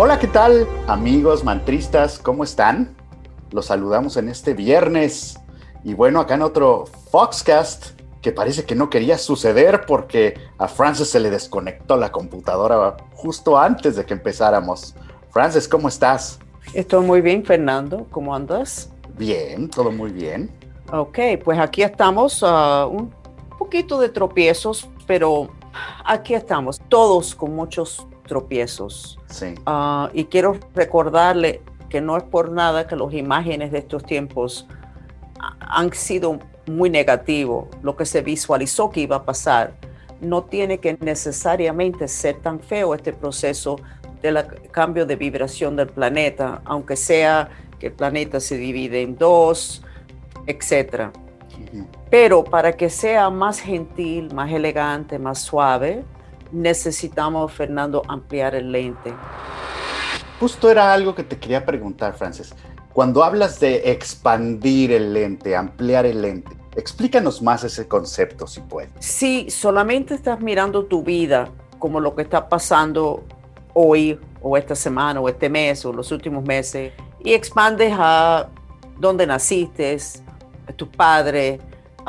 Hola, ¿qué tal amigos mantristas? ¿Cómo están? Los saludamos en este viernes y bueno, acá en otro Foxcast que parece que no quería suceder porque a Francis se le desconectó la computadora justo antes de que empezáramos. Francis, ¿cómo estás? Estoy muy bien, Fernando. ¿Cómo andas? Bien, todo muy bien. Ok, pues aquí estamos, uh, un poquito de tropiezos, pero aquí estamos, todos con muchos tropiezos. Sí. Uh, y quiero recordarle que no es por nada que las imágenes de estos tiempos han sido muy negativos. Lo que se visualizó que iba a pasar no tiene que necesariamente ser tan feo este proceso del cambio de vibración del planeta, aunque sea que el planeta se divide en dos, etc. Pero para que sea más gentil, más elegante, más suave, necesitamos, Fernando, ampliar el lente. Justo era algo que te quería preguntar, Frances. Cuando hablas de expandir el lente, ampliar el lente, explícanos más ese concepto, si puedes. Si solamente estás mirando tu vida como lo que está pasando hoy, o esta semana, o este mes, o los últimos meses, y expandes a dónde naciste, a tus padres,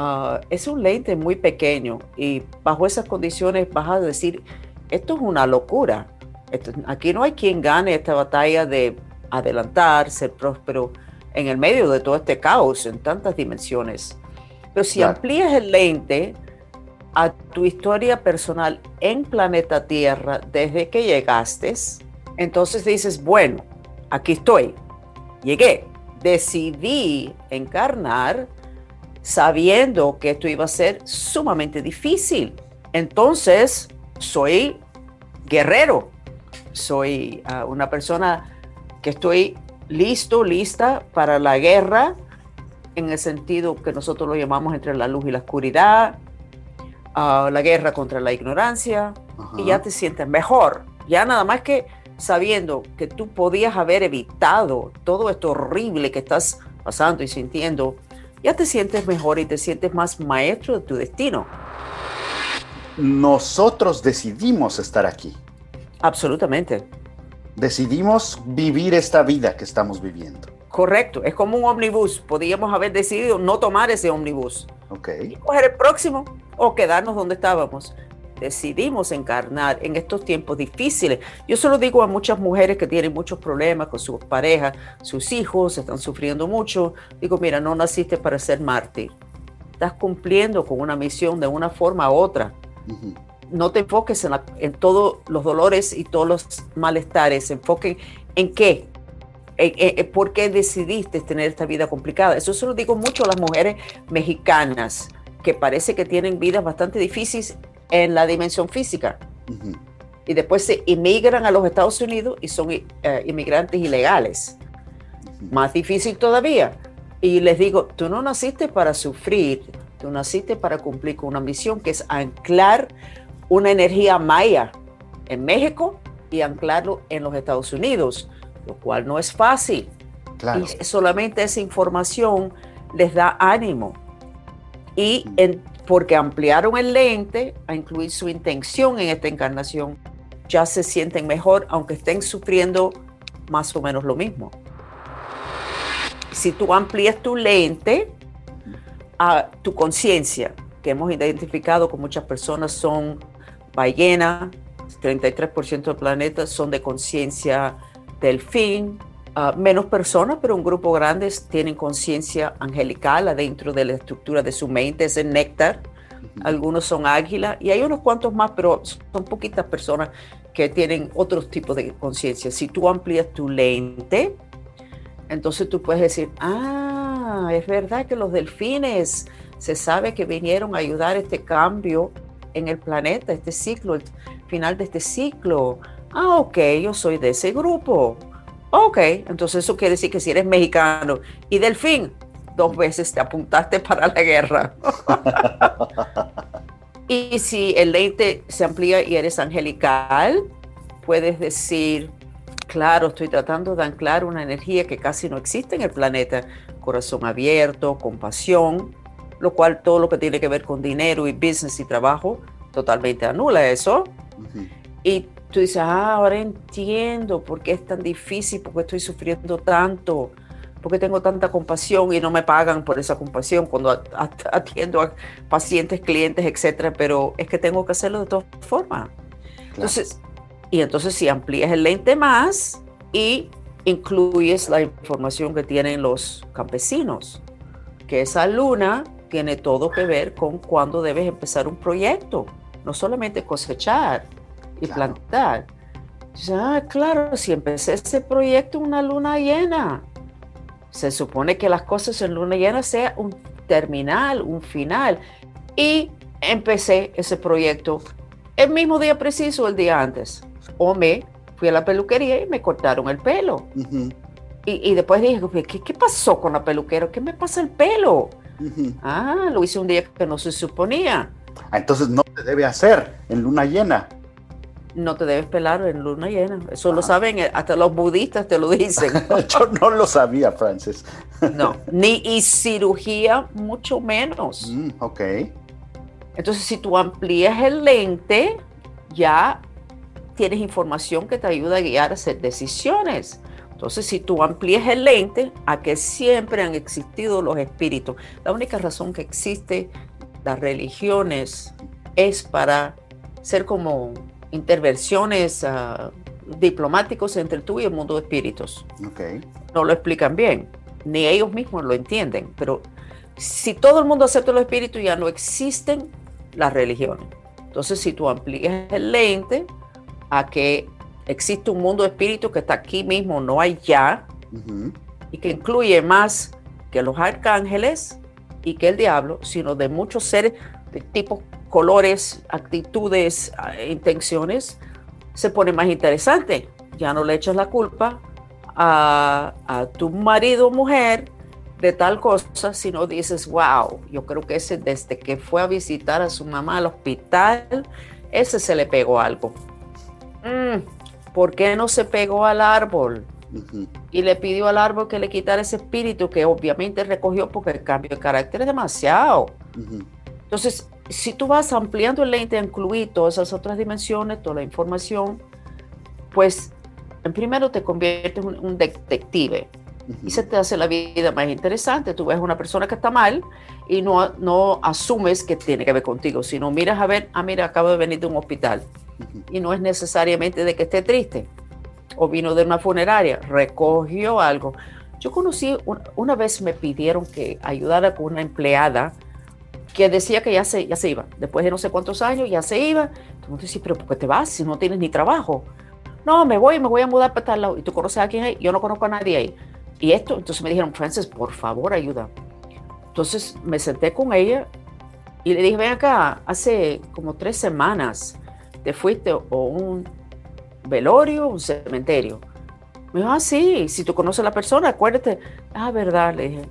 Ah, es un lente muy pequeño y bajo esas condiciones vas a decir, esto es una locura. aquí no hay quien gane esta batalla de adelantar, ser próspero en el medio de todo este caos en tantas dimensiones. Pero si amplías el lente a tu historia personal en planeta Tierra desde que llegaste, entonces dices, bueno, aquí estoy, llegué, decidí encarnar sabiendo que esto iba a ser sumamente difícil. Entonces, soy guerrero, soy ah, una persona que estoy listo, lista para la guerra, en el sentido que nosotros lo llamamos entre la luz y la oscuridad, ah, la guerra contra la ignorancia, y ya te sientes mejor. Ya nada más que sabiendo que tú podías haber evitado todo esto horrible que estás pasando y sintiendo, ya te sientes mejor y te sientes más maestro de tu destino. Nosotros decidimos estar aquí. Absolutamente. Decidimos vivir esta vida que estamos viviendo. Correcto, es como un ómnibus. Podríamos haber decidido no tomar ese ómnibus. Ok. Y coger el próximo o quedarnos donde estábamos decidimos encarnar en estos tiempos difíciles. Yo solo digo a muchas mujeres que tienen muchos problemas con sus parejas, sus hijos, están sufriendo mucho. Digo, mira, no naciste para ser mártir. Estás cumpliendo con una misión de una forma u otra. No te enfoques en, todos los dolores y todos los malestares. Enfoquen en qué. ¿Por qué decidiste tener esta vida complicada? Eso se lo digo mucho a las mujeres mexicanas que parece que tienen vidas bastante difíciles en la dimensión física. Y después se inmigran a los Estados Unidos y son eh, inmigrantes ilegales. Más difícil todavía. Y les digo, tú no naciste para sufrir, tú naciste para cumplir con una misión que es anclar una energía maya en México y anclarlo en los Estados Unidos, lo cual no es fácil. Y solamente esa información les da ánimo. Y en, porque ampliaron el lente a incluir su intención en esta encarnación, ya se sienten mejor, aunque estén sufriendo más o menos lo mismo. Si tú amplías tu lente a tu conciencia, que hemos identificado con muchas personas son ballena, 33% del planeta son de conciencia delfín, uh, menos personas, pero un grupo grande tienen conciencia angelical adentro de la estructura de su mente, es el néctar. Algunos son águila y hay unos cuantos más, pero son poquitas personas que tienen otros tipos de conciencia. Si tú amplías tu lente, entonces tú puedes decir, ah, es verdad que los delfines se sabe que vinieron a ayudar a este cambio en el planeta, este ciclo, el final de este ciclo. Ah, ok, yo soy de ese grupo. Ok, entonces eso quiere decir que si eres mexicano y delfín, dos veces te apuntaste para la guerra. y si el lente se amplía y eres angelical, puedes decir, claro, estoy tratando de anclar una energía que casi no existe en el planeta, corazón abierto, compasión, lo cual todo lo que tiene que ver con dinero y business y trabajo totalmente anula eso. Y tú dices, ah, ahora entiendo por qué es tan difícil, por qué estoy sufriendo tanto, por qué tengo tanta compasión y no me pagan por esa compasión cuando atiendo a pacientes, clientes, etcétera, pero es que tengo que hacerlo de todas formas. Entonces, y entonces si amplías el lente más y incluyes la información que tienen los campesinos, que esa luna tiene todo que ver con cuándo debes empezar un proyecto, no solamente cosechar y plantar. Ah, claro, si empecé ese proyecto una luna llena, se supone que las cosas en luna llena sea un terminal, un final. Y empecé ese proyecto el mismo día preciso, el día antes. O me fui a la peluquería y me cortaron el pelo. y, después dije, ¿qué, ¿qué, pasó con la peluquera? ¿Qué me pasa el pelo? Ah, lo hice un día que no se suponía. Ah, entonces no se debe hacer en luna llena. No te debes pelar en luna llena. Eso lo ah. saben, eh, hasta los budistas te lo dicen. Yo no lo sabía, Francis. no, ni y cirugía mucho menos. Mm, ok. Entonces, si tú amplías el lente, ya tienes información que te ayuda a guiar a hacer decisiones. Entonces, si tú amplías el lente a que siempre han existido los espíritus, la única razón que existe las religiones es para ser como intervenciones uh, diplomáticos entre tú y el mundo de espíritus. Okay. No lo explican bien, ni ellos mismos lo entienden, pero si todo el mundo acepta los espíritus, ya no existen las religiones. Entonces, si tú amplías el lente a que existe un mundo de espíritus que está aquí mismo, no allá, y que incluye más que los arcángeles y que el diablo, sino de muchos seres de tipo, colores, actitudes, eh, intenciones, se pone más interesante. Ya no le echas la culpa a, a tu marido o mujer de tal cosa, sino dices, wow, yo creo que ese desde que fue a visitar a su mamá al hospital, ese se le pegó algo. Mm, ¿por qué no se pegó al árbol? Y le pidió al árbol que le quitara ese espíritu que obviamente recogió porque el cambio de carácter es demasiado. Entonces, si tú vas ampliando el lente a incluir todas esas otras dimensiones, toda la información, pues en primero te conviertes en un detective y se te hace la vida más interesante. Tú ves una persona que está mal y no, no asumes que tiene que ver contigo, sino miras a ver, ah, mira, acabo de venir de un hospital y no es necesariamente de que esté triste o vino de una funeraria, recogió algo. Yo conocí, una vez me pidieron que ayudara con una empleada que decía que ya se, ya se iba, después de no sé cuántos años ya se iba. Entonces dices, pero ¿por qué te vas si no tienes ni trabajo? No, me voy, me voy a mudar para tal lado. ¿Y tú conoces a quién hay? Yo no conozco a nadie ahí. Y esto, entonces me dijeron, Frances, por favor, ayuda. Entonces me senté con ella y le dije, ven acá, hace como tres semanas te fuiste o un velorio o un cementerio. Me dijo, ah, sí, si tú conoces a la persona, acuérdate. Ah, verdad, le dije.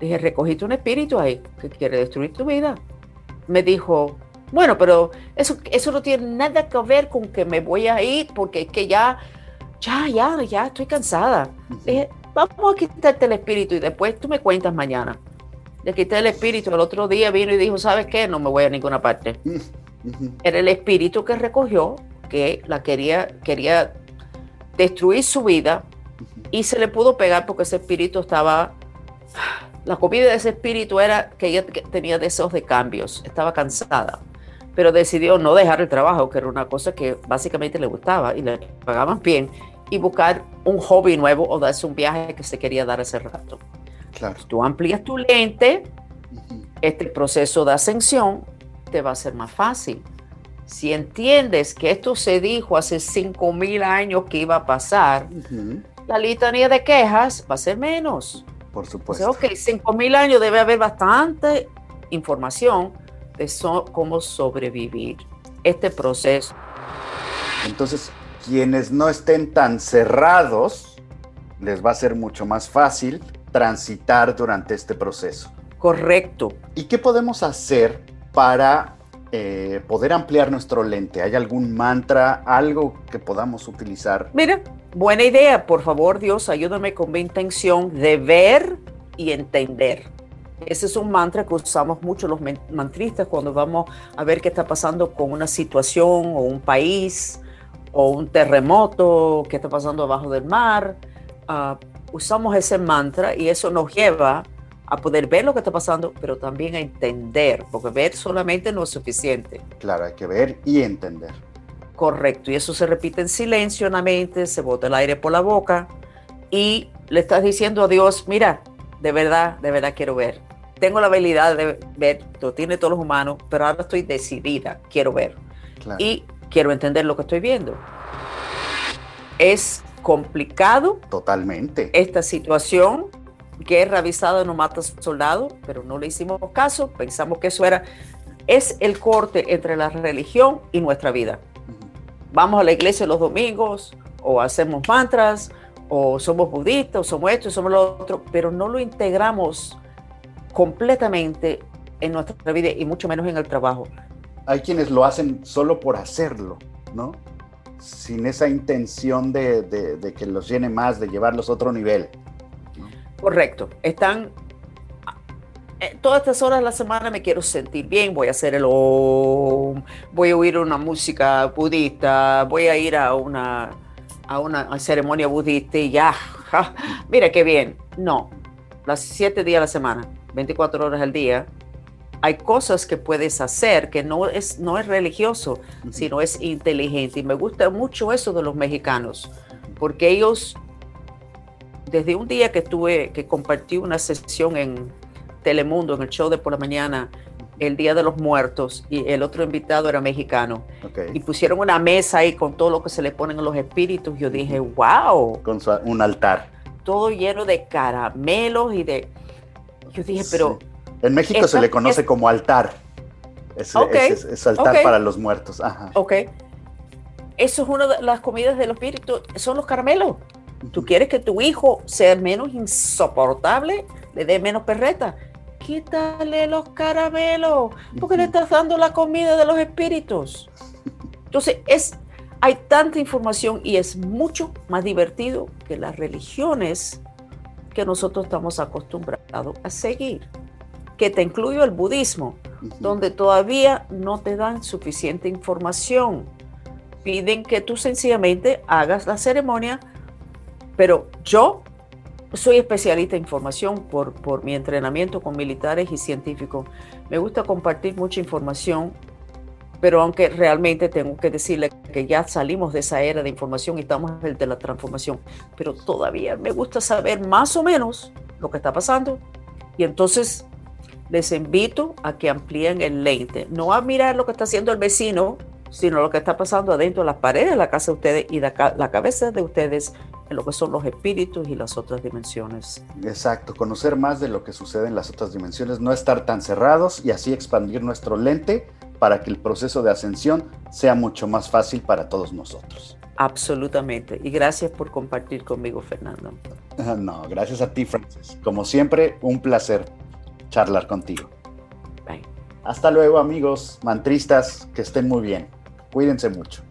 Dije, recogiste un espíritu ahí que quiere destruir tu vida. Me dijo, bueno, pero eso, eso no tiene nada que ver con que me voy a ir porque es que ya, ya, ya, ya estoy cansada. Le dije, vamos a quitarte el espíritu y después tú me cuentas mañana. Le quité el espíritu, el otro día vino y dijo, ¿sabes qué? No me voy a ninguna parte. Era el espíritu que recogió, que la quería, quería destruir su vida y se le pudo pegar porque ese espíritu estaba... La comida de ese espíritu era que ella tenía deseos de cambios, estaba cansada, pero decidió no dejar el trabajo, que era una cosa que básicamente le gustaba y le pagaban bien y buscar un hobby nuevo o darse un viaje que se quería dar hace rato. Claro. Tú amplías tu lente, este proceso de ascensión te va a ser más fácil. Si entiendes que esto se dijo hace 5.000 años que iba a pasar, la litanía de quejas va a ser menos. Por supuesto. O sea, ok, 5.000 años debe haber bastante información de cómo sobrevivir este proceso. Entonces, quienes no estén tan cerrados, les va a ser mucho más fácil transitar durante este proceso. Correcto. ¿Y qué podemos hacer para eh, poder ampliar nuestro lente? ¿Hay algún mantra, algo que podamos utilizar? Mira, buena idea. Por favor, Dios, ayúdame con mi intención de ver y entender. Ese es un mantra que usamos mucho los mantristas cuando vamos a ver qué está pasando con una situación o un país o un terremoto que está pasando abajo del mar. Ah, usamos ese mantra y eso nos lleva a poder ver lo que está pasando, pero también a entender, porque ver solamente no es suficiente. Claro, hay que ver y entender. Correcto, y eso se repite en silencio en la mente, se bota el aire por la boca y le estás diciendo a Dios, mira, de verdad, de verdad quiero ver. Tengo la habilidad de ver, lo tiene todos los humanos, pero ahora estoy decidida, quiero ver. Y quiero entender lo que estoy viendo. Es complicado. Totalmente. Esta situación, guerra avisada no mata soldado, pero no le hicimos caso, pensamos que eso era, es el corte entre la religión y nuestra vida. Vamos a la iglesia los domingos o hacemos mantras o somos budistas o somos esto o somos lo otro, pero no lo integramos completamente en nuestra vida y mucho menos en el trabajo. Hay quienes lo hacen solo por hacerlo, ¿no? sin esa intención de, que los llene más, de llevarlos a otro nivel. Correcto. Están eh, todas estas horas de la semana me quiero sentir bien, voy a hacer el voy a oír una música budista, voy a ir a una, a una ceremonia budista y ya, mira qué bien. No, las siete días a la semana, 24 horas al día, hay cosas que puedes hacer que no es, no es religioso, sino es inteligente. Y me gusta mucho eso de los mexicanos, porque ellos, desde un día que tuve, que compartí una sesión en Telemundo, en el show de por la mañana, el Día de los Muertos, y el otro invitado era mexicano, y pusieron una mesa ahí con todo lo que se le ponen a los espíritus, yo dije, wow. Con un altar. Todo lleno de caramelos y de... Yo dije, pero en México se le conoce como altar. Es, altar para los muertos. Ajá. Ok. Eso es una de las comidas del espíritu, son los caramelos. Tú quieres que tu hijo sea menos insoportable, le dé menos perreta. Quítale los caramelos, porque le estás dando la comida de los espíritus. Entonces, es, hay tanta información y es mucho más divertido que las religiones que nosotros estamos acostumbrados a seguir que te incluyo el budismo, donde todavía no te dan suficiente información. Piden que tú sencillamente hagas la ceremonia, pero yo soy especialista en información por, por mi entrenamiento con militares y científicos. Me gusta compartir mucha información, pero aunque realmente tengo que decirle que ya salimos de esa era de información y estamos en el de la transformación, pero todavía me gusta saber más o menos lo que está pasando. Y entonces les invito a que amplíen el lente, no a mirar lo que está haciendo el vecino, sino lo que está pasando adentro de las paredes de la casa de ustedes y de la cabeza de ustedes en lo que son los espíritus y las otras dimensiones. Exacto, conocer más de lo que sucede en las otras dimensiones, no estar tan cerrados y así expandir nuestro lente para que el proceso de ascensión sea mucho más fácil para todos nosotros. Absolutamente. Y gracias por compartir conmigo, Fernando. No, gracias a ti, Francis. Como siempre, un placer charlar contigo. Hasta luego amigos mantristas, que estén muy bien. Cuídense mucho.